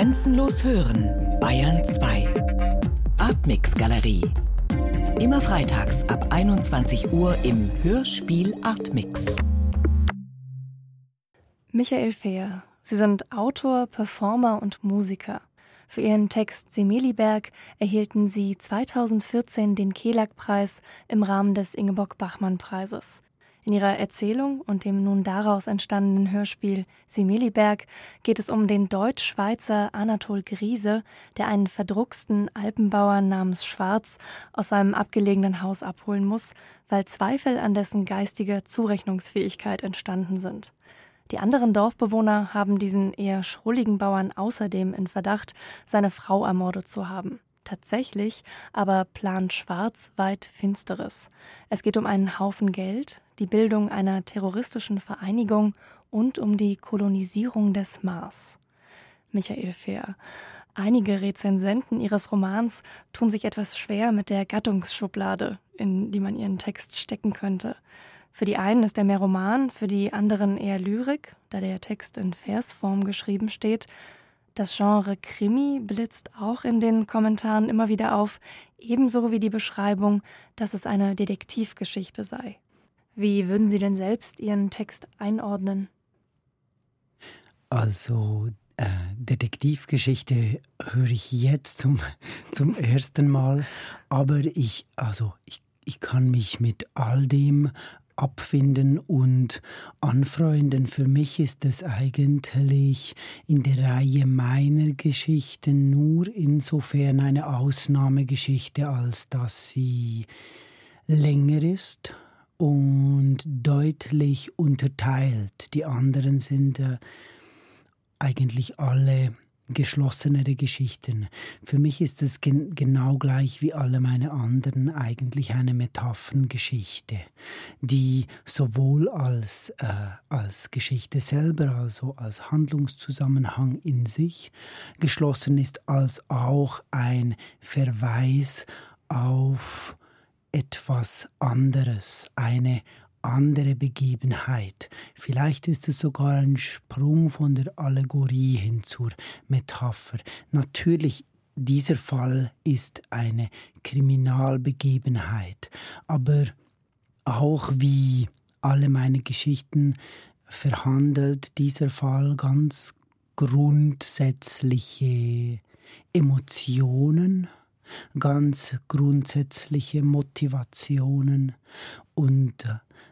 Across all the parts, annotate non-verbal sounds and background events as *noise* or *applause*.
Grenzenlos hören, Bayern 2. Artmix Galerie. Immer freitags ab 21 Uhr im Hörspiel Artmix. Michael Fehr. Sie sind Autor, Performer und Musiker. Für ihren Text Semeliberg erhielten sie 2014 den Kelag-Preis im Rahmen des Ingeborg-Bachmann-Preises. In ihrer Erzählung und dem nun daraus entstandenen Hörspiel Semeliberg geht es um den Deutsch-Schweizer Anatol Griese, der einen verdrucksten Alpenbauer namens Schwarz aus seinem abgelegenen Haus abholen muss, weil Zweifel an dessen geistiger Zurechnungsfähigkeit entstanden sind. Die anderen Dorfbewohner haben diesen eher schrulligen Bauern außerdem in Verdacht, seine Frau ermordet zu haben. Tatsächlich aber plant Schwarz weit Finsteres. Es geht um einen Haufen Geld, die Bildung einer terroristischen Vereinigung und um die Kolonisierung des Mars. Michael Fehr. Einige Rezensenten ihres Romans tun sich etwas schwer mit der Gattungsschublade, in die man ihren Text stecken könnte. Für die einen ist er mehr Roman, für die anderen eher Lyrik, da der Text in Versform geschrieben steht. Das Genre Krimi blitzt auch in den Kommentaren immer wieder auf, ebenso wie die Beschreibung, dass es eine Detektivgeschichte sei. Wie würden Sie denn selbst Ihren Text einordnen? Also äh, Detektivgeschichte höre ich jetzt zum, *laughs* zum ersten Mal, aber ich, also ich, ich kann mich mit all dem abfinden und anfreunden. Für mich ist es eigentlich in der Reihe meiner Geschichten nur insofern eine Ausnahmegeschichte, als dass sie länger ist und deutlich unterteilt. Die anderen sind äh, eigentlich alle geschlossenere Geschichten. Für mich ist es gen genau gleich wie alle meine anderen eigentlich eine Metapherngeschichte, die sowohl als, äh, als Geschichte selber, also als Handlungszusammenhang in sich geschlossen ist, als auch ein Verweis auf etwas anderes, eine andere Begebenheit. Vielleicht ist es sogar ein Sprung von der Allegorie hin zur Metapher. Natürlich, dieser Fall ist eine Kriminalbegebenheit, aber auch wie alle meine Geschichten verhandelt dieser Fall ganz grundsätzliche Emotionen, ganz grundsätzliche Motivationen und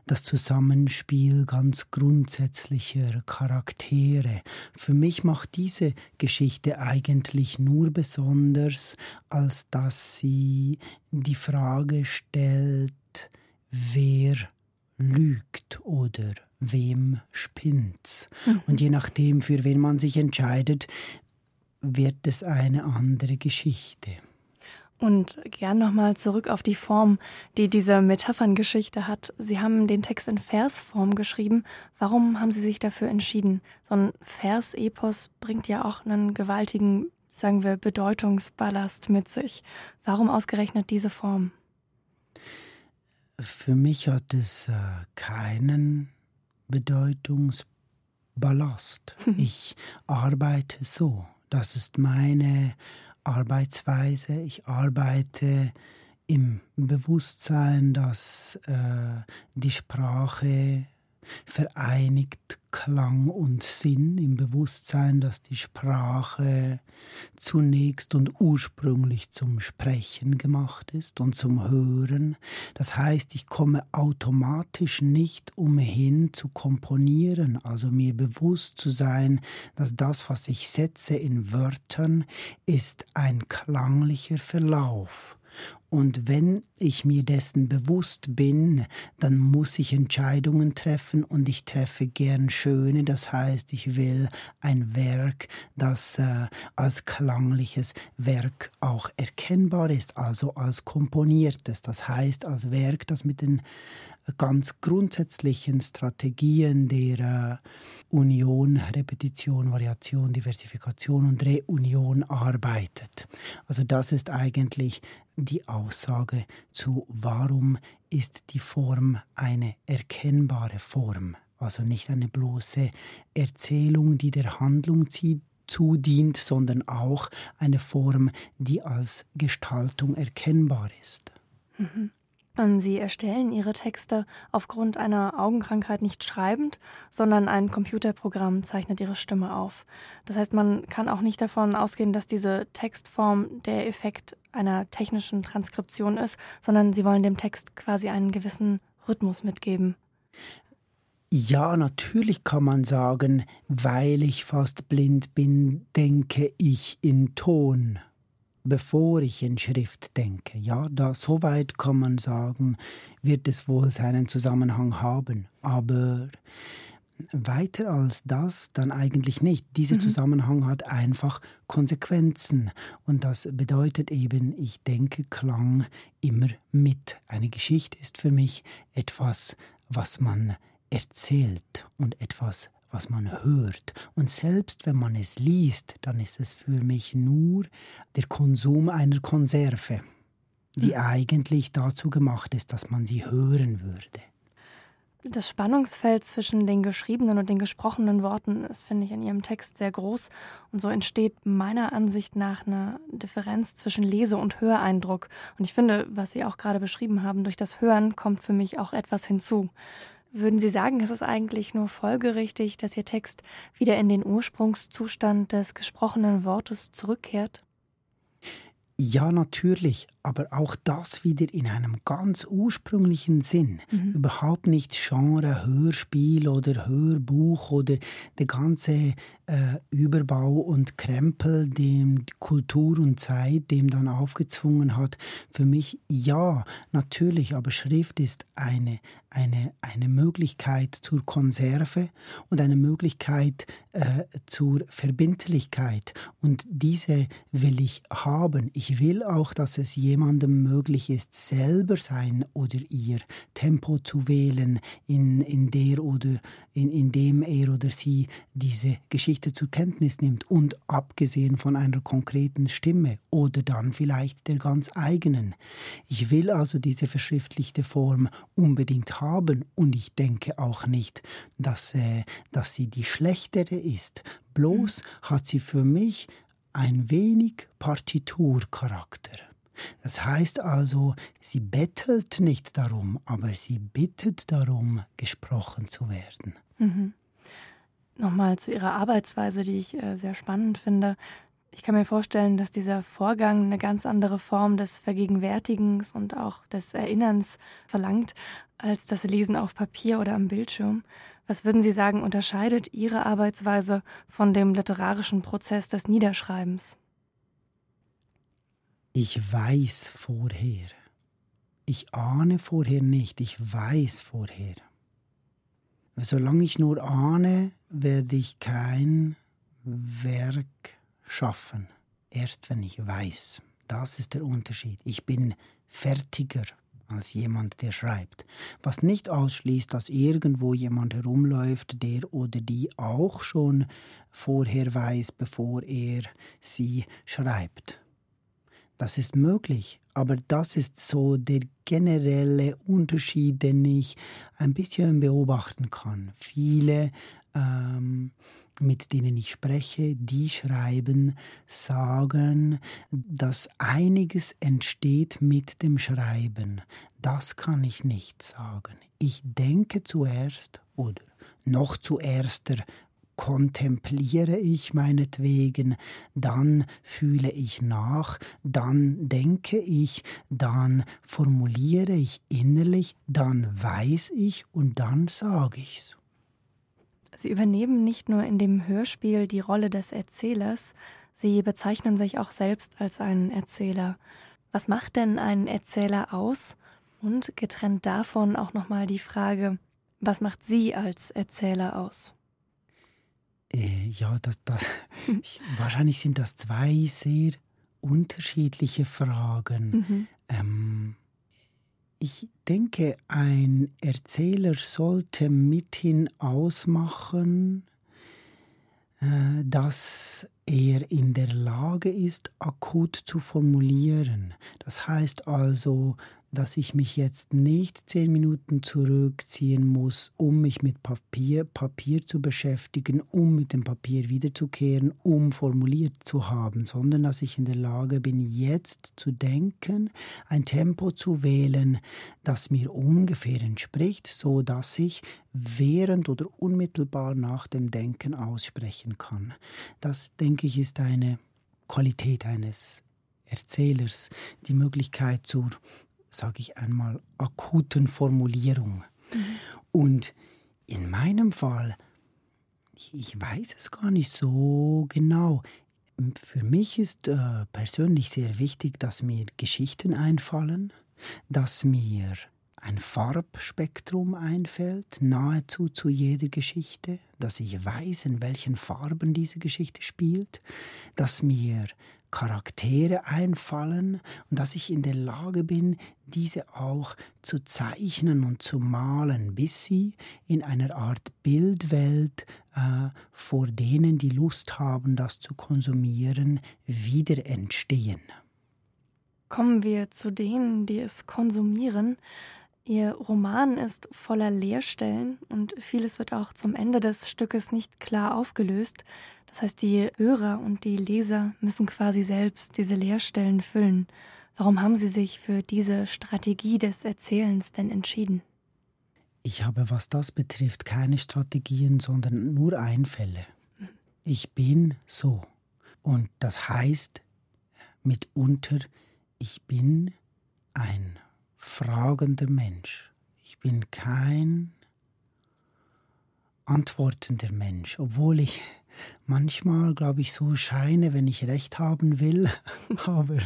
das Zusammenspiel ganz grundsätzlicher Charaktere. Für mich macht diese Geschichte eigentlich nur besonders, als dass sie die Frage stellt, wer lügt oder wem spinnt's. Mhm. Und je nachdem, für wen man sich entscheidet, wird es eine andere Geschichte. Und gern nochmal zurück auf die Form, die diese Metapherngeschichte hat. Sie haben den Text in Versform geschrieben. Warum haben Sie sich dafür entschieden? So ein Vers-Epos bringt ja auch einen gewaltigen, sagen wir, Bedeutungsballast mit sich. Warum ausgerechnet diese Form? Für mich hat es äh, keinen Bedeutungsballast. *laughs* ich arbeite so. Das ist meine Arbeitsweise. Ich arbeite im Bewusstsein, dass äh, die Sprache vereinigt Klang und Sinn im Bewusstsein, dass die Sprache zunächst und ursprünglich zum Sprechen gemacht ist und zum Hören. Das heißt, ich komme automatisch nicht umhin zu komponieren, also mir bewusst zu sein, dass das, was ich setze in Wörtern, ist ein klanglicher Verlauf. Und wenn ich mir dessen bewusst bin, dann muss ich Entscheidungen treffen und ich treffe gern schöne. Das heißt, ich will ein Werk, das äh, als klangliches Werk auch erkennbar ist, also als komponiertes. Das heißt, als Werk, das mit den ganz grundsätzlichen Strategien der äh, Union, Repetition, Variation, Diversifikation und Reunion arbeitet. Also das ist eigentlich die Aussage zu, warum ist die Form eine erkennbare Form, also nicht eine bloße Erzählung, die der Handlung zudient, sondern auch eine Form, die als Gestaltung erkennbar ist. Mhm. Ähm, Sie erstellen Ihre Texte aufgrund einer Augenkrankheit nicht schreibend, sondern ein Computerprogramm zeichnet Ihre Stimme auf. Das heißt, man kann auch nicht davon ausgehen, dass diese Textform der Effekt einer technischen Transkription ist, sondern Sie wollen dem Text quasi einen gewissen Rhythmus mitgeben. Ja, natürlich kann man sagen, weil ich fast blind bin, denke ich in Ton bevor ich in Schrift denke. Ja, da soweit kann man sagen, wird es wohl seinen Zusammenhang haben, aber weiter als das dann eigentlich nicht. Dieser mhm. Zusammenhang hat einfach Konsequenzen und das bedeutet eben, ich denke Klang immer mit. Eine Geschichte ist für mich etwas, was man erzählt und etwas, was man hört. Und selbst wenn man es liest, dann ist es für mich nur der Konsum einer Konserve, die mhm. eigentlich dazu gemacht ist, dass man sie hören würde. Das Spannungsfeld zwischen den geschriebenen und den gesprochenen Worten ist, finde ich, in Ihrem Text sehr groß. Und so entsteht meiner Ansicht nach eine Differenz zwischen Lese- und Höreindruck. Und ich finde, was Sie auch gerade beschrieben haben, durch das Hören kommt für mich auch etwas hinzu. Würden Sie sagen, es ist eigentlich nur folgerichtig, dass Ihr Text wieder in den Ursprungszustand des gesprochenen Wortes zurückkehrt? Ja, natürlich, aber auch das wieder in einem ganz ursprünglichen Sinn. Mhm. Überhaupt nicht Genre, Hörspiel oder Hörbuch oder der ganze äh, Überbau und Krempel, dem Kultur und Zeit dem dann aufgezwungen hat. Für mich ja, natürlich, aber Schrift ist eine, eine, eine Möglichkeit zur Konserve und eine Möglichkeit äh, zur Verbindlichkeit. Und diese will ich haben. Ich will auch, dass es jemandem möglich ist, selber sein oder ihr Tempo zu wählen, in, in der oder in, in dem er oder sie diese Geschichte zur Kenntnis nimmt und abgesehen von einer konkreten Stimme oder dann vielleicht der ganz eigenen. Ich will also diese verschriftlichte Form unbedingt haben und ich denke auch nicht, dass, äh, dass sie die schlechtere ist. Bloß hat sie für mich ein wenig Partiturcharakter. Das heißt also, sie bettelt nicht darum, aber sie bittet darum, gesprochen zu werden. Mhm. Nochmal zu Ihrer Arbeitsweise, die ich äh, sehr spannend finde. Ich kann mir vorstellen, dass dieser Vorgang eine ganz andere Form des Vergegenwärtigens und auch des Erinnerns verlangt, als das Lesen auf Papier oder am Bildschirm. Was würden Sie sagen, unterscheidet Ihre Arbeitsweise von dem literarischen Prozess des Niederschreibens? Ich weiß vorher. Ich ahne vorher nicht, ich weiß vorher. Solange ich nur ahne, werde ich kein Werk schaffen. Erst wenn ich weiß. Das ist der Unterschied. Ich bin fertiger als jemand, der schreibt. Was nicht ausschließt, dass irgendwo jemand herumläuft, der oder die auch schon vorher weiß, bevor er sie schreibt. Das ist möglich, aber das ist so der generelle Unterschied, den ich ein bisschen beobachten kann. Viele, ähm, mit denen ich spreche, die schreiben, sagen, dass einiges entsteht mit dem Schreiben. Das kann ich nicht sagen. Ich denke zuerst oder noch zuerst kontempliere ich meinetwegen, dann fühle ich nach, dann denke ich, dann formuliere ich innerlich, dann weiß ich und dann sage ich's. Sie übernehmen nicht nur in dem Hörspiel die Rolle des Erzählers, Sie bezeichnen sich auch selbst als einen Erzähler. Was macht denn einen Erzähler aus? Und getrennt davon auch nochmal die Frage, was macht Sie als Erzähler aus? Äh, ja, das, das, *laughs* ich, wahrscheinlich sind das zwei sehr unterschiedliche Fragen. Mhm. Ähm, ich denke, ein Erzähler sollte mithin ausmachen, äh, dass er in der Lage ist, akut zu formulieren. Das heißt also, dass ich mich jetzt nicht zehn Minuten zurückziehen muss, um mich mit Papier, Papier zu beschäftigen, um mit dem Papier wiederzukehren, um formuliert zu haben, sondern dass ich in der Lage bin, jetzt zu denken, ein Tempo zu wählen, das mir ungefähr entspricht, so dass ich während oder unmittelbar nach dem Denken aussprechen kann. Das, denke ich, ist eine Qualität eines Erzählers, die Möglichkeit zur sage ich einmal, akuten Formulierung. Mhm. Und in meinem Fall, ich weiß es gar nicht so genau. Für mich ist äh, persönlich sehr wichtig, dass mir Geschichten einfallen, dass mir ein Farbspektrum einfällt, nahezu zu jeder Geschichte, dass ich weiß, in welchen Farben diese Geschichte spielt, dass mir Charaktere einfallen und dass ich in der Lage bin, diese auch zu zeichnen und zu malen, bis sie in einer Art Bildwelt äh, vor denen, die Lust haben, das zu konsumieren, wieder entstehen. Kommen wir zu denen, die es konsumieren. Ihr Roman ist voller Leerstellen und vieles wird auch zum Ende des Stückes nicht klar aufgelöst. Das heißt, die Hörer und die Leser müssen quasi selbst diese Leerstellen füllen. Warum haben Sie sich für diese Strategie des Erzählens denn entschieden? Ich habe, was das betrifft, keine Strategien, sondern nur Einfälle. Ich bin so. Und das heißt mitunter, ich bin ein fragender Mensch. Ich bin kein antwortender Mensch, obwohl ich manchmal, glaube ich, so scheine, wenn ich recht haben will. *laughs* aber,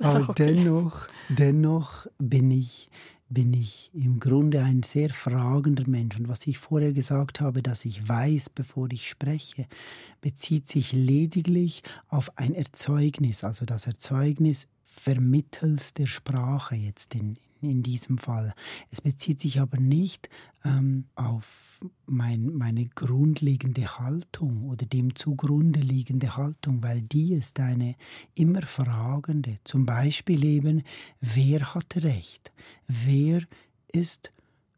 aber okay. dennoch, dennoch bin ich, bin ich im Grunde ein sehr fragender Mensch. Und was ich vorher gesagt habe, dass ich weiß, bevor ich spreche, bezieht sich lediglich auf ein Erzeugnis, also das Erzeugnis vermittels der Sprache jetzt in, in diesem Fall. Es bezieht sich aber nicht ähm, auf mein, meine grundlegende Haltung oder dem zugrunde liegende Haltung, weil die ist eine immer fragende. Zum Beispiel eben, wer hat Recht? Wer ist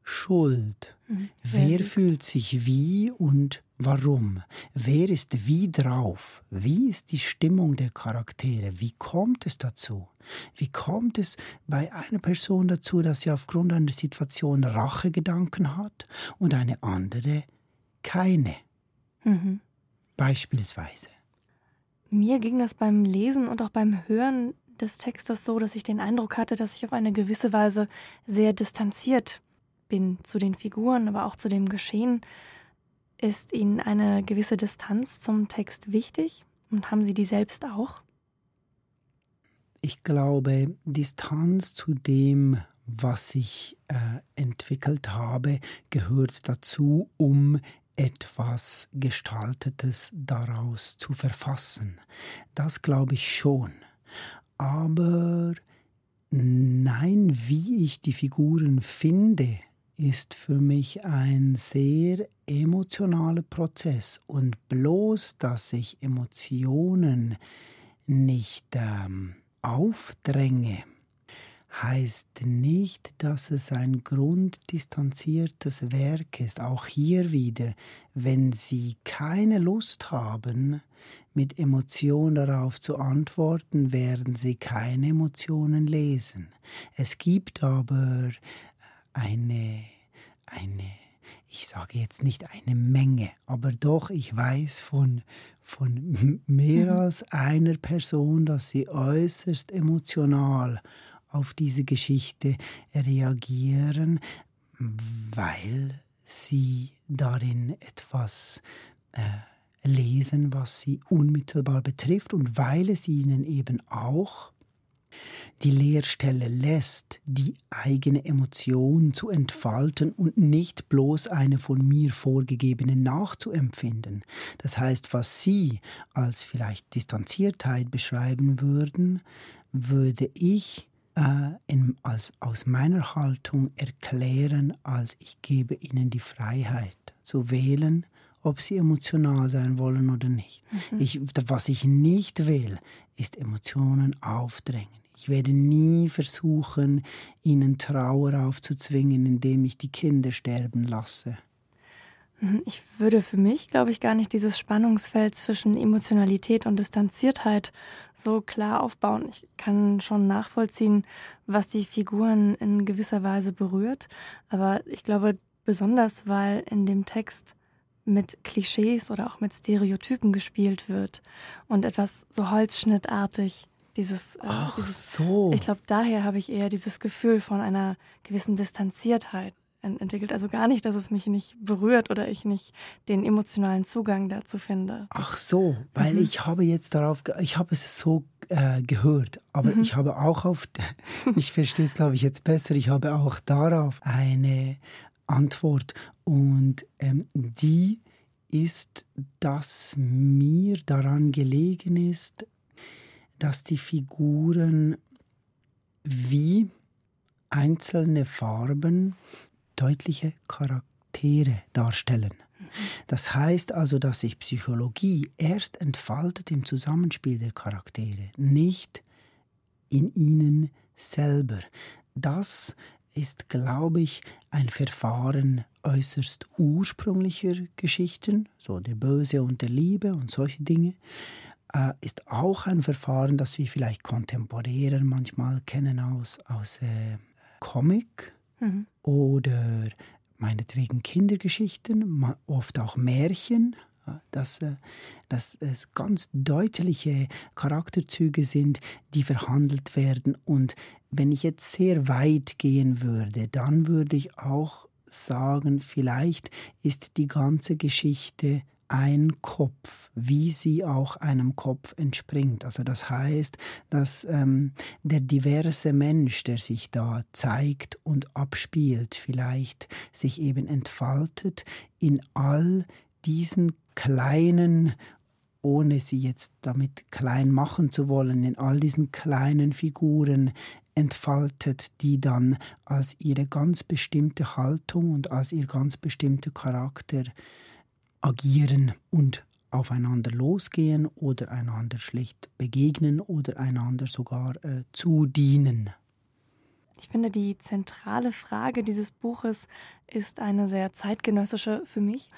schuld? Mhm. Wer fühlt sich wie und warum? Wer ist wie drauf? Wie ist die Stimmung der Charaktere? Wie kommt es dazu? Wie kommt es bei einer Person dazu, dass sie aufgrund einer Situation Rachegedanken hat und eine andere keine? Mhm. Beispielsweise. Mir ging das beim Lesen und auch beim Hören des Textes so, dass ich den Eindruck hatte, dass ich auf eine gewisse Weise sehr distanziert bin zu den Figuren, aber auch zu dem Geschehen. Ist Ihnen eine gewisse Distanz zum Text wichtig und haben Sie die selbst auch? Ich glaube, Distanz zu dem, was ich äh, entwickelt habe, gehört dazu, um etwas Gestaltetes daraus zu verfassen. Das glaube ich schon. Aber nein, wie ich die Figuren finde, ist für mich ein sehr emotionaler Prozess und bloß, dass ich Emotionen nicht ähm, aufdränge, heißt nicht, dass es ein grunddistanziertes Werk ist. Auch hier wieder, wenn Sie keine Lust haben, mit Emotionen darauf zu antworten, werden Sie keine Emotionen lesen. Es gibt aber eine, eine, ich sage jetzt nicht eine Menge, aber doch, ich weiß von, von *laughs* mehr als einer Person, dass sie äußerst emotional auf diese Geschichte reagieren, weil sie darin etwas äh, lesen, was sie unmittelbar betrifft und weil es ihnen eben auch die Leerstelle lässt, die eigene Emotion zu entfalten und nicht bloß eine von mir vorgegebene nachzuempfinden. Das heißt, was Sie als vielleicht Distanziertheit beschreiben würden, würde ich äh, in, als, aus meiner Haltung erklären, als ich gebe Ihnen die Freiheit zu wählen, ob sie emotional sein wollen oder nicht. Mhm. Ich, was ich nicht will, ist Emotionen aufdrängen. Ich werde nie versuchen, ihnen Trauer aufzuzwingen, indem ich die Kinder sterben lasse. Mhm, ich würde für mich, glaube ich, gar nicht dieses Spannungsfeld zwischen Emotionalität und Distanziertheit so klar aufbauen. Ich kann schon nachvollziehen, was die Figuren in gewisser Weise berührt, aber ich glaube besonders, weil in dem Text mit Klischees oder auch mit Stereotypen gespielt wird und etwas so holzschnittartig dieses, äh, Ach dieses, so. Ich glaube, daher habe ich eher dieses Gefühl von einer gewissen Distanziertheit entwickelt. Also gar nicht, dass es mich nicht berührt oder ich nicht den emotionalen Zugang dazu finde. Ach so, weil mhm. ich habe jetzt darauf, ich habe es so äh, gehört, aber mhm. ich habe auch auf, *laughs* ich verstehe es glaube ich jetzt besser, ich habe auch darauf eine Antwort und ähm, die ist, dass mir daran gelegen ist, dass die Figuren wie einzelne Farben deutliche Charaktere darstellen. Das heißt also, dass sich Psychologie erst entfaltet im Zusammenspiel der Charaktere, nicht in ihnen selber. Das ist, glaube ich, ein Verfahren äußerst ursprünglicher Geschichten, so der Böse und der Liebe und solche Dinge, äh, ist auch ein Verfahren, das wir vielleicht kontemporärer manchmal kennen aus, aus äh, Comic mhm. oder meinetwegen Kindergeschichten, oft auch Märchen, dass, äh, dass es ganz deutliche Charakterzüge sind, die verhandelt werden. Und wenn ich jetzt sehr weit gehen würde, dann würde ich auch sagen, vielleicht ist die ganze Geschichte ein Kopf, wie sie auch einem Kopf entspringt. Also das heißt, dass ähm, der diverse Mensch, der sich da zeigt und abspielt, vielleicht sich eben entfaltet in all diesen kleinen ohne sie jetzt damit klein machen zu wollen, in all diesen kleinen Figuren entfaltet, die dann als ihre ganz bestimmte Haltung und als ihr ganz bestimmter Charakter agieren und aufeinander losgehen oder einander schlicht begegnen oder einander sogar äh, zudienen. Ich finde, die zentrale Frage dieses Buches ist eine sehr zeitgenössische für mich.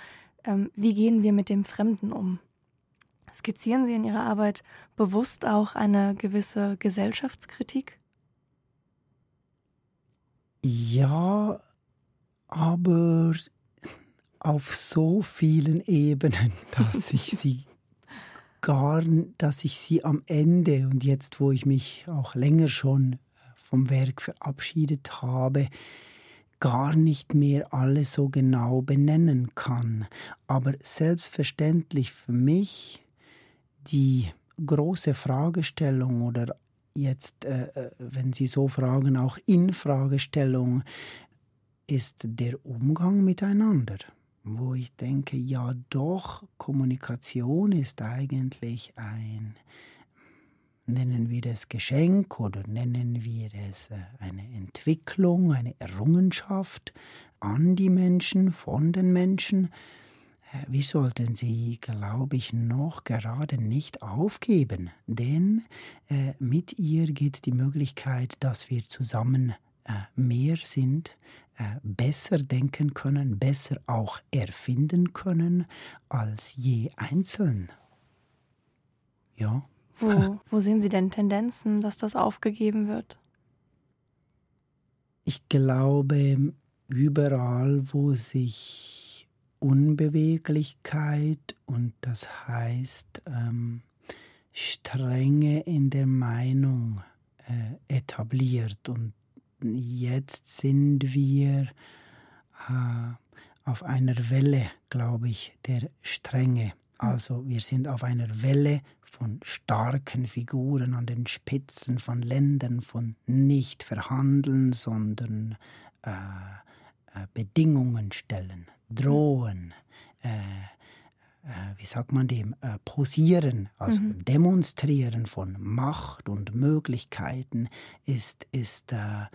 Ähm, wie gehen wir mit dem Fremden um? Skizzieren Sie in Ihrer Arbeit bewusst auch eine gewisse Gesellschaftskritik? Ja, aber auf so vielen Ebenen, *laughs* dass ich sie gar, dass ich sie am Ende und jetzt, wo ich mich auch länger schon äh, vom Werk verabschiedet habe, gar nicht mehr alle so genau benennen kann. Aber selbstverständlich für mich die große Fragestellung oder jetzt, äh, äh wenn Sie so fragen, auch Infragestellung ist der Umgang miteinander wo ich denke, ja doch, Kommunikation ist eigentlich ein, nennen wir es Geschenk oder nennen wir es äh, eine Entwicklung, eine Errungenschaft an die Menschen, von den Menschen. Äh, wir sollten sie, glaube ich, noch gerade nicht aufgeben, denn äh, mit ihr geht die Möglichkeit, dass wir zusammen mehr sind, besser denken können, besser auch erfinden können als je einzeln. Ja. Wo, *laughs* wo sehen Sie denn Tendenzen, dass das aufgegeben wird? Ich glaube, überall, wo sich Unbeweglichkeit und das heißt ähm, Strenge in der Meinung äh, etabliert und jetzt sind wir äh, auf einer Welle, glaube ich, der Strenge. Also wir sind auf einer Welle von starken Figuren an den Spitzen von Ländern, von nicht verhandeln, sondern äh, äh, Bedingungen stellen, drohen, äh, wie sagt man dem, äh, posieren, also mhm. demonstrieren von Macht und Möglichkeiten ist, ist, äh,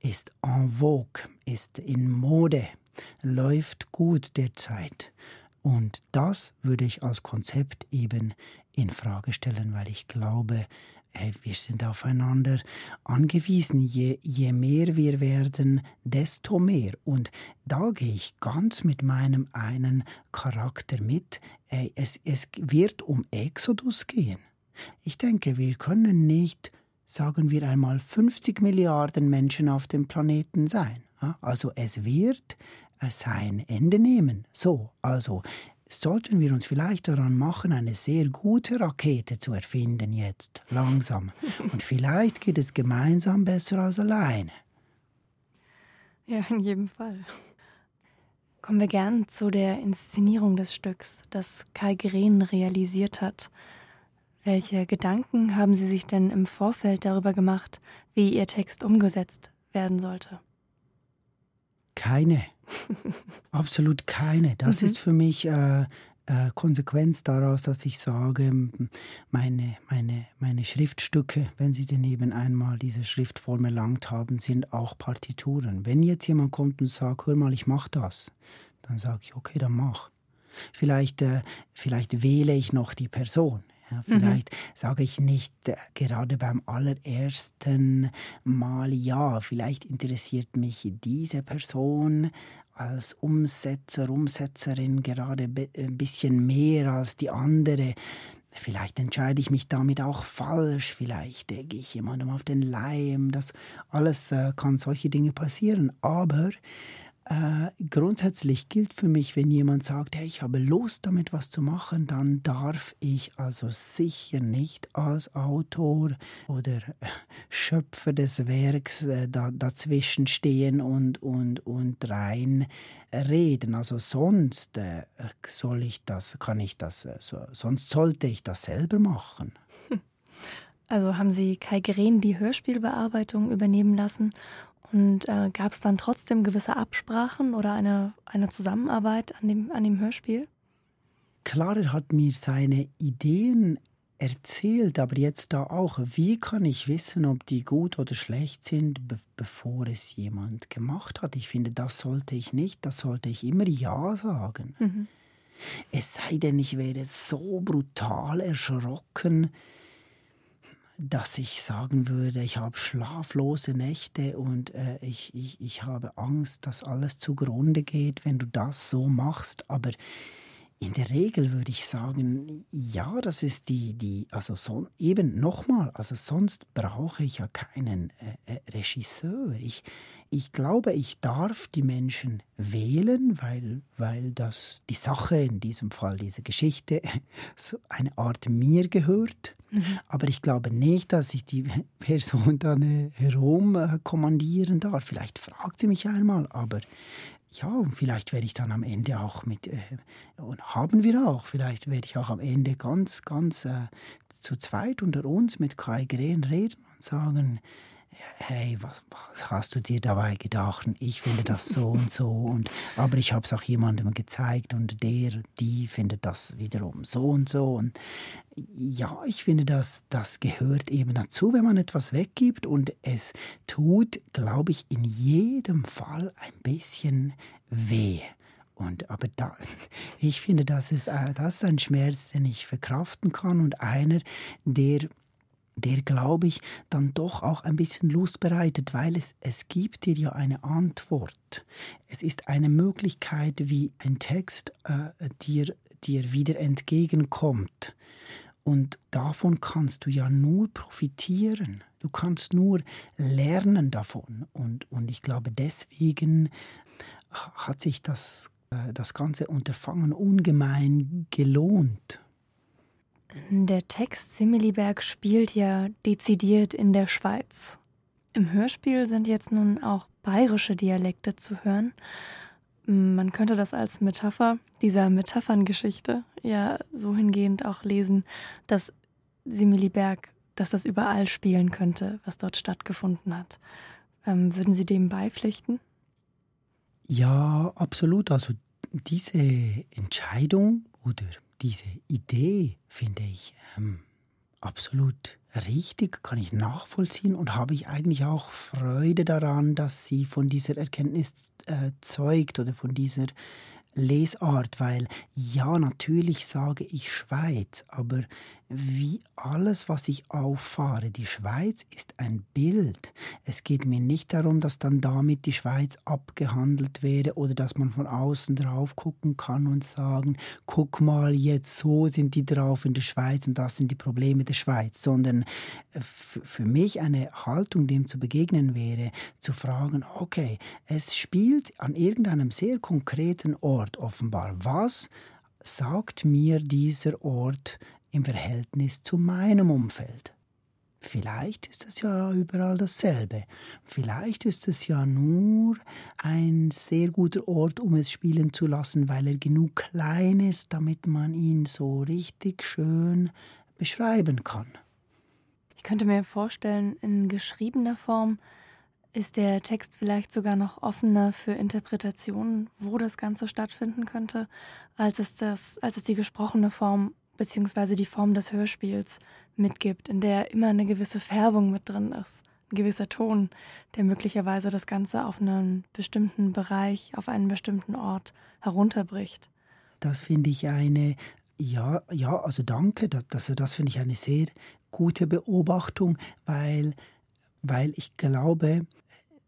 ist en vogue, ist in Mode, läuft gut derzeit. Und das würde ich als Konzept eben in Frage stellen, weil ich glaube, hey, wir sind aufeinander angewiesen. Je, je mehr wir werden, desto mehr. Und da gehe ich ganz mit meinem einen Charakter mit. Hey, es, es wird um Exodus gehen. Ich denke, wir können nicht, sagen wir einmal, 50 Milliarden Menschen auf dem Planeten sein. Also es wird sein Ende nehmen. So, also sollten wir uns vielleicht daran machen, eine sehr gute Rakete zu erfinden jetzt, langsam. Und vielleicht geht es gemeinsam besser als alleine. Ja, in jedem Fall. Kommen wir gern zu der Inszenierung des Stücks, das Kai Gren realisiert hat. Welche Gedanken haben Sie sich denn im Vorfeld darüber gemacht, wie Ihr Text umgesetzt werden sollte? Keine. *laughs* Absolut keine. Das mhm. ist für mich äh, äh, Konsequenz daraus, dass ich sage, meine, meine, meine Schriftstücke, wenn sie denn eben einmal diese Schriftform erlangt haben, sind auch Partituren. Wenn jetzt jemand kommt und sagt, hör mal, ich mach das, dann sage ich, okay, dann mach. Vielleicht, äh, vielleicht wähle ich noch die Person. Ja, mhm. vielleicht mhm. sage ich nicht äh, gerade beim allerersten Mal ja, vielleicht interessiert mich diese Person als Umsetzer, Umsetzerin gerade ein bisschen mehr als die andere. Vielleicht entscheide ich mich damit auch falsch, vielleicht gehe ich jemandem auf den Leim. Das alles äh, kann solche Dinge passieren. Aber äh, grundsätzlich gilt für mich, wenn jemand sagt, hey, ich habe Lust damit was zu machen, dann darf ich also sicher nicht als Autor oder *laughs* Schöpfer des Werks äh, da, dazwischen stehen und, und, und rein reden. Also sonst äh, soll ich das, kann ich das, äh, so, sonst sollte ich das selber machen. *laughs* Also haben Sie Kai Gren die Hörspielbearbeitung übernehmen lassen und äh, gab es dann trotzdem gewisse Absprachen oder eine, eine Zusammenarbeit an dem, an dem Hörspiel? Klar, er hat mir seine Ideen erzählt, aber jetzt da auch, wie kann ich wissen, ob die gut oder schlecht sind, be bevor es jemand gemacht hat? Ich finde, das sollte ich nicht, das sollte ich immer Ja sagen. Mhm. Es sei denn, ich wäre so brutal erschrocken, dass ich sagen würde, ich habe schlaflose Nächte und äh, ich, ich, ich habe Angst, dass alles zugrunde geht, wenn du das so machst. Aber in der Regel würde ich sagen, ja, das ist die, die also so, eben nochmal, also sonst brauche ich ja keinen äh, äh, Regisseur. Ich, ich glaube, ich darf die Menschen wählen, weil, weil das die Sache, in diesem Fall diese Geschichte, *laughs* so eine Art mir gehört. Mhm. Aber ich glaube nicht, dass ich die *laughs* Person dann äh, herum äh, darf. Vielleicht fragt sie mich einmal, aber ja, und vielleicht werde ich dann am Ende auch mit, äh, und haben wir auch, vielleicht werde ich auch am Ende ganz, ganz äh, zu zweit unter uns mit Kai Green reden und sagen, hey, was, was, hast du dir dabei gedacht? Ich finde das so und so. Und, aber ich habe es auch jemandem gezeigt und der, die findet das wiederum so und so. Und ja, ich finde, das, das gehört eben dazu, wenn man etwas weggibt. Und es tut, glaube ich, in jedem Fall ein bisschen weh. Und, aber da, *laughs* ich finde, das ist, äh, das ist ein Schmerz, den ich verkraften kann und einer, der der, glaube ich, dann doch auch ein bisschen Lust bereitet, weil es, es gibt dir ja eine Antwort. Es ist eine Möglichkeit, wie ein Text äh, dir, dir wieder entgegenkommt. Und davon kannst du ja nur profitieren. Du kannst nur lernen davon. Und, und ich glaube, deswegen hat sich das, äh, das ganze Unterfangen ungemein gelohnt. Der Text Similiberg spielt ja dezidiert in der Schweiz. Im Hörspiel sind jetzt nun auch bayerische Dialekte zu hören. Man könnte das als Metapher dieser Metapherngeschichte ja so hingehend auch lesen, dass Similiberg, dass das überall spielen könnte, was dort stattgefunden hat. Ähm, würden Sie dem beipflichten? Ja, absolut. Also diese Entscheidung oder diese Idee finde ich ähm, absolut richtig, kann ich nachvollziehen und habe ich eigentlich auch Freude daran, dass sie von dieser Erkenntnis äh, zeugt oder von dieser Lesart, weil ja, natürlich sage ich Schweiz, aber wie alles, was ich auffahre. Die Schweiz ist ein Bild. Es geht mir nicht darum, dass dann damit die Schweiz abgehandelt wäre oder dass man von außen drauf gucken kann und sagen, guck mal, jetzt so sind die drauf in der Schweiz und das sind die Probleme der Schweiz, sondern äh, für mich eine Haltung, dem zu begegnen wäre, zu fragen, okay, es spielt an irgendeinem sehr konkreten Ort offenbar. Was sagt mir dieser Ort im Verhältnis zu meinem Umfeld? Vielleicht ist es ja überall dasselbe. Vielleicht ist es ja nur ein sehr guter Ort, um es spielen zu lassen, weil er genug klein ist, damit man ihn so richtig schön beschreiben kann. Ich könnte mir vorstellen, in geschriebener Form ist der Text vielleicht sogar noch offener für Interpretationen, wo das Ganze stattfinden könnte, als es, das, als es die gesprochene Form bzw. die Form des Hörspiels mitgibt, in der immer eine gewisse Färbung mit drin ist, ein gewisser Ton, der möglicherweise das Ganze auf einen bestimmten Bereich, auf einen bestimmten Ort herunterbricht. Das finde ich eine, ja, ja, also danke, das, das, das finde ich eine sehr gute Beobachtung, weil, weil ich glaube,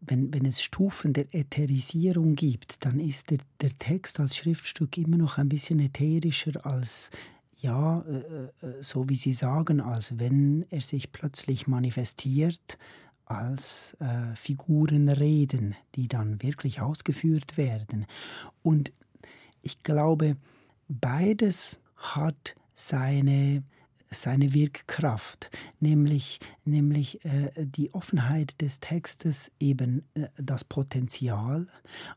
wenn, wenn es Stufen der Ätherisierung gibt, dann ist der, der Text als Schriftstück immer noch ein bisschen ätherischer als, ja, äh, äh, so wie Sie sagen, als wenn er sich plötzlich manifestiert als äh, Figuren reden, die dann wirklich ausgeführt werden. Und ich glaube, beides hat seine seine Wirkkraft, nämlich, nämlich äh, die Offenheit des Textes, eben äh, das Potenzial,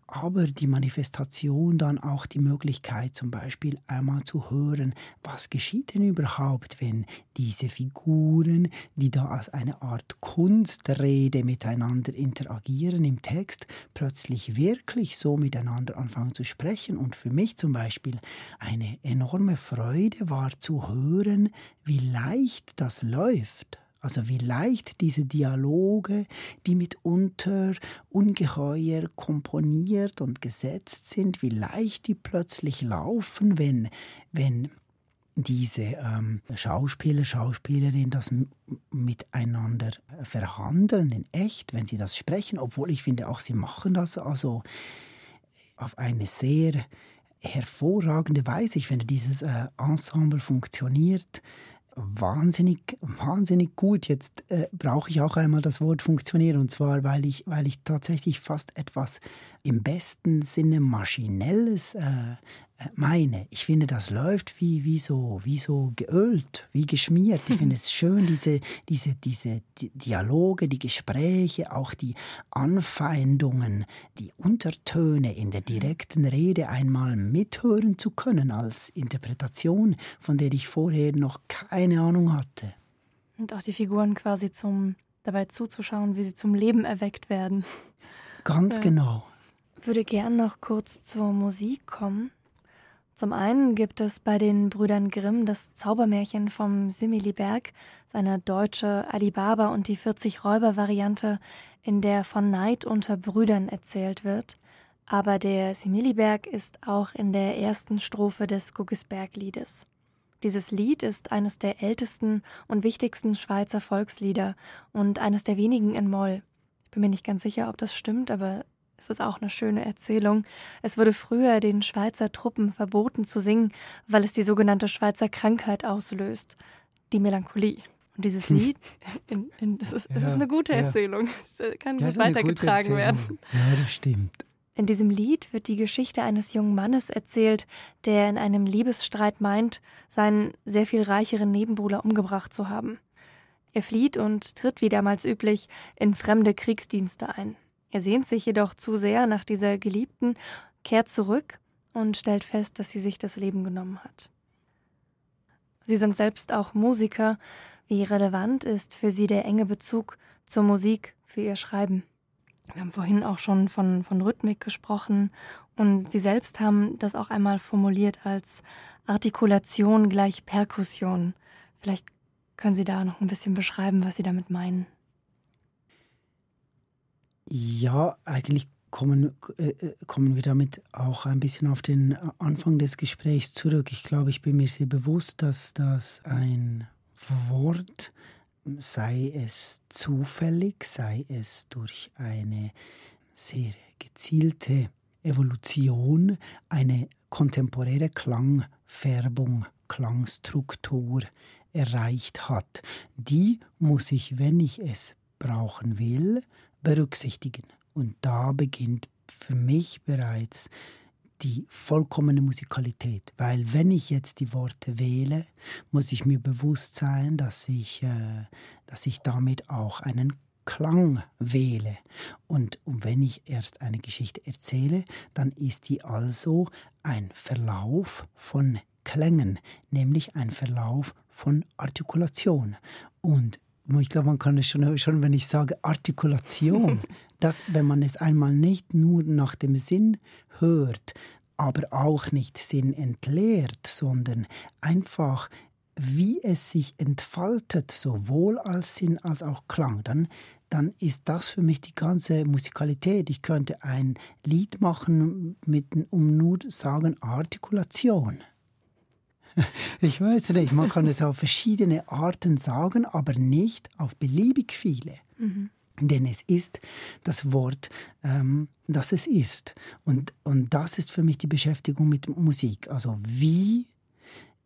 aber die Manifestation dann auch die Möglichkeit, zum Beispiel einmal zu hören, was geschieht denn überhaupt, wenn diese Figuren, die da als eine Art Kunstrede miteinander interagieren im Text, plötzlich wirklich so miteinander anfangen zu sprechen. Und für mich zum Beispiel eine enorme Freude war zu hören, wie leicht das läuft. Also wie leicht diese Dialoge, die mitunter ungeheuer komponiert und gesetzt sind, wie leicht die plötzlich laufen, wenn, wenn diese ähm, Schauspieler, Schauspielerinnen das miteinander verhandeln in echt, wenn sie das sprechen, obwohl ich finde auch sie machen das also auf eine sehr hervorragende Weise. Ich finde dieses äh, Ensemble funktioniert wahnsinnig, wahnsinnig gut. Jetzt äh, brauche ich auch einmal das Wort funktionieren und zwar, weil ich, weil ich tatsächlich fast etwas im besten Sinne maschinelles äh, meine. Ich finde, das läuft wie, wie, so, wie so geölt, wie geschmiert. Ich finde *laughs* es schön, diese, diese, diese Dialoge, die Gespräche, auch die Anfeindungen, die Untertöne in der direkten Rede einmal mithören zu können als Interpretation, von der ich vorher noch keine Ahnung hatte. Und auch die Figuren quasi zum dabei zuzuschauen, wie sie zum Leben erweckt werden. Ganz ja. genau. Ich würde gern noch kurz zur Musik kommen. Zum einen gibt es bei den Brüdern Grimm das Zaubermärchen vom Similiberg, seine deutsche Alibaba und die 40 Räuber Variante, in der von Neid unter Brüdern erzählt wird. Aber der Similiberg ist auch in der ersten Strophe des Guggisberg-Liedes. Dieses Lied ist eines der ältesten und wichtigsten Schweizer Volkslieder und eines der wenigen in Moll. Ich bin mir nicht ganz sicher, ob das stimmt, aber es ist auch eine schöne Erzählung. Es wurde früher den Schweizer Truppen verboten zu singen, weil es die sogenannte Schweizer Krankheit auslöst, die Melancholie. Und dieses hm. Lied, *laughs* in, in, das, ist, ja, ist, eine gute Erzählung. Es kann ja, weitergetragen werden. Ja, das stimmt. In diesem Lied wird die Geschichte eines jungen Mannes erzählt, der in einem Liebesstreit meint, seinen sehr viel reicheren Nebenbuhler umgebracht zu haben. Er flieht und tritt wie damals üblich in fremde Kriegsdienste ein. Er sehnt sich jedoch zu sehr nach dieser Geliebten, kehrt zurück und stellt fest, dass sie sich das Leben genommen hat. Sie sind selbst auch Musiker. Wie relevant ist für Sie der enge Bezug zur Musik für Ihr Schreiben? Wir haben vorhin auch schon von, von Rhythmik gesprochen und Sie selbst haben das auch einmal formuliert als Artikulation gleich Perkussion. Vielleicht können Sie da noch ein bisschen beschreiben, was Sie damit meinen. Ja, eigentlich kommen, äh, äh, kommen wir damit auch ein bisschen auf den Anfang des Gesprächs zurück. Ich glaube, ich bin mir sehr bewusst, dass das ein Wort, sei es zufällig, sei es durch eine sehr gezielte Evolution, eine kontemporäre Klangfärbung, Klangstruktur erreicht hat. Die muss ich, wenn ich es brauchen will, berücksichtigen. Und da beginnt für mich bereits die vollkommene Musikalität, weil wenn ich jetzt die Worte wähle, muss ich mir bewusst sein, dass ich, äh, dass ich damit auch einen Klang wähle. Und, und wenn ich erst eine Geschichte erzähle, dann ist die also ein Verlauf von Klängen, nämlich ein Verlauf von Artikulation. Und ich glaube, man kann es schon, schon, wenn ich sage Artikulation, *laughs* dass wenn man es einmal nicht nur nach dem Sinn hört, aber auch nicht Sinn entleert, sondern einfach wie es sich entfaltet, sowohl als Sinn als auch Klang, dann, dann ist das für mich die ganze Musikalität. Ich könnte ein Lied machen, mit, um nur sagen Artikulation. Ich weiß nicht, man kann es auf verschiedene Arten sagen, aber nicht auf beliebig viele. Mhm. Denn es ist das Wort, ähm, das es ist. Und, und das ist für mich die Beschäftigung mit Musik. Also wie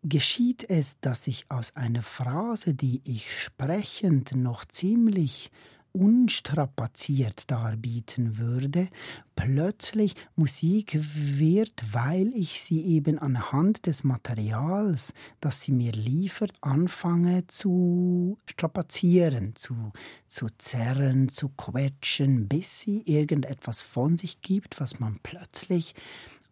geschieht es, dass ich aus einer Phrase, die ich sprechend noch ziemlich unstrapaziert darbieten würde, plötzlich Musik wird, weil ich sie eben anhand des Materials, das sie mir liefert, anfange zu strapazieren, zu, zu zerren, zu quetschen, bis sie irgendetwas von sich gibt, was man plötzlich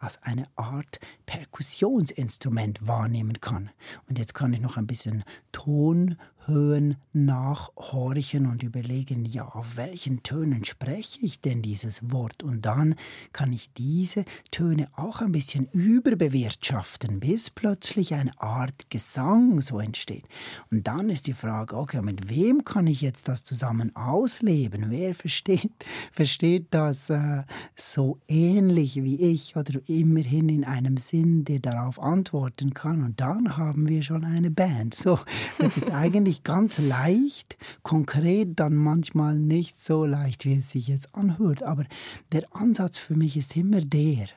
als eine Art Perkussionsinstrument wahrnehmen kann. Und jetzt kann ich noch ein bisschen Ton Höhen nachhorchen und überlegen, ja, auf welchen Tönen spreche ich denn dieses Wort? Und dann kann ich diese Töne auch ein bisschen überbewirtschaften, bis plötzlich eine Art Gesang so entsteht. Und dann ist die Frage, okay, mit wem kann ich jetzt das zusammen ausleben? Wer versteht, *laughs* versteht das äh, so ähnlich wie ich oder immerhin in einem Sinn, der darauf antworten kann? Und dann haben wir schon eine Band. So, es ist *laughs* eigentlich eigentlich ganz leicht, konkret dann manchmal nicht so leicht, wie es sich jetzt anhört. Aber der Ansatz für mich ist immer der,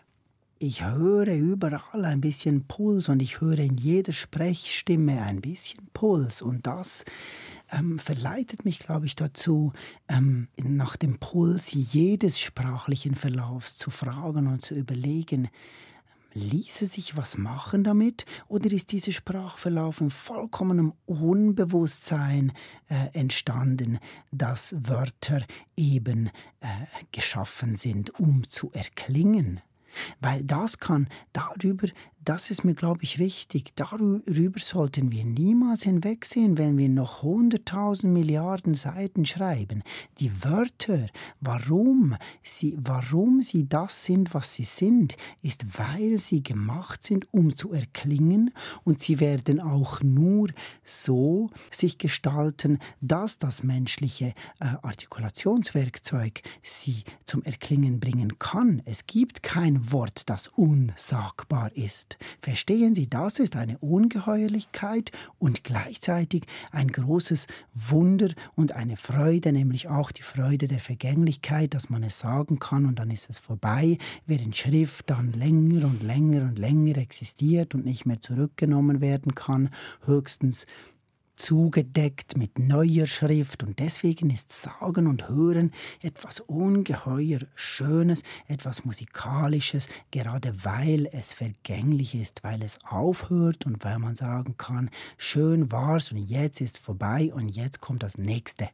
ich höre überall ein bisschen Puls und ich höre in jeder Sprechstimme ein bisschen Puls und das ähm, verleitet mich, glaube ich, dazu, ähm, nach dem Puls jedes sprachlichen Verlaufs zu fragen und zu überlegen, Ließe sich was machen damit oder ist dieser Sprachverlauf in vollkommenem Unbewusstsein äh, entstanden, dass Wörter eben äh, geschaffen sind, um zu erklingen? Weil das kann darüber das ist mir, glaube ich, wichtig. Darüber sollten wir niemals hinwegsehen, wenn wir noch 100.000 Milliarden Seiten schreiben. Die Wörter, warum sie, warum sie das sind, was sie sind, ist, weil sie gemacht sind, um zu erklingen und sie werden auch nur so sich gestalten, dass das menschliche äh, Artikulationswerkzeug sie zum Erklingen bringen kann. Es gibt kein Wort, das unsagbar Verstehen Sie, das ist eine Ungeheuerlichkeit und gleichzeitig ein großes Wunder und eine Freude, nämlich auch die Freude der Vergänglichkeit, dass man es sagen kann und dann ist es vorbei, während Schrift dann länger und länger und länger existiert und nicht mehr zurückgenommen werden kann, höchstens zugedeckt mit neuer Schrift und deswegen ist Sagen und Hören etwas ungeheuer Schönes, etwas Musikalisches, gerade weil es vergänglich ist, weil es aufhört und weil man sagen kann, schön war's und jetzt ist vorbei und jetzt kommt das nächste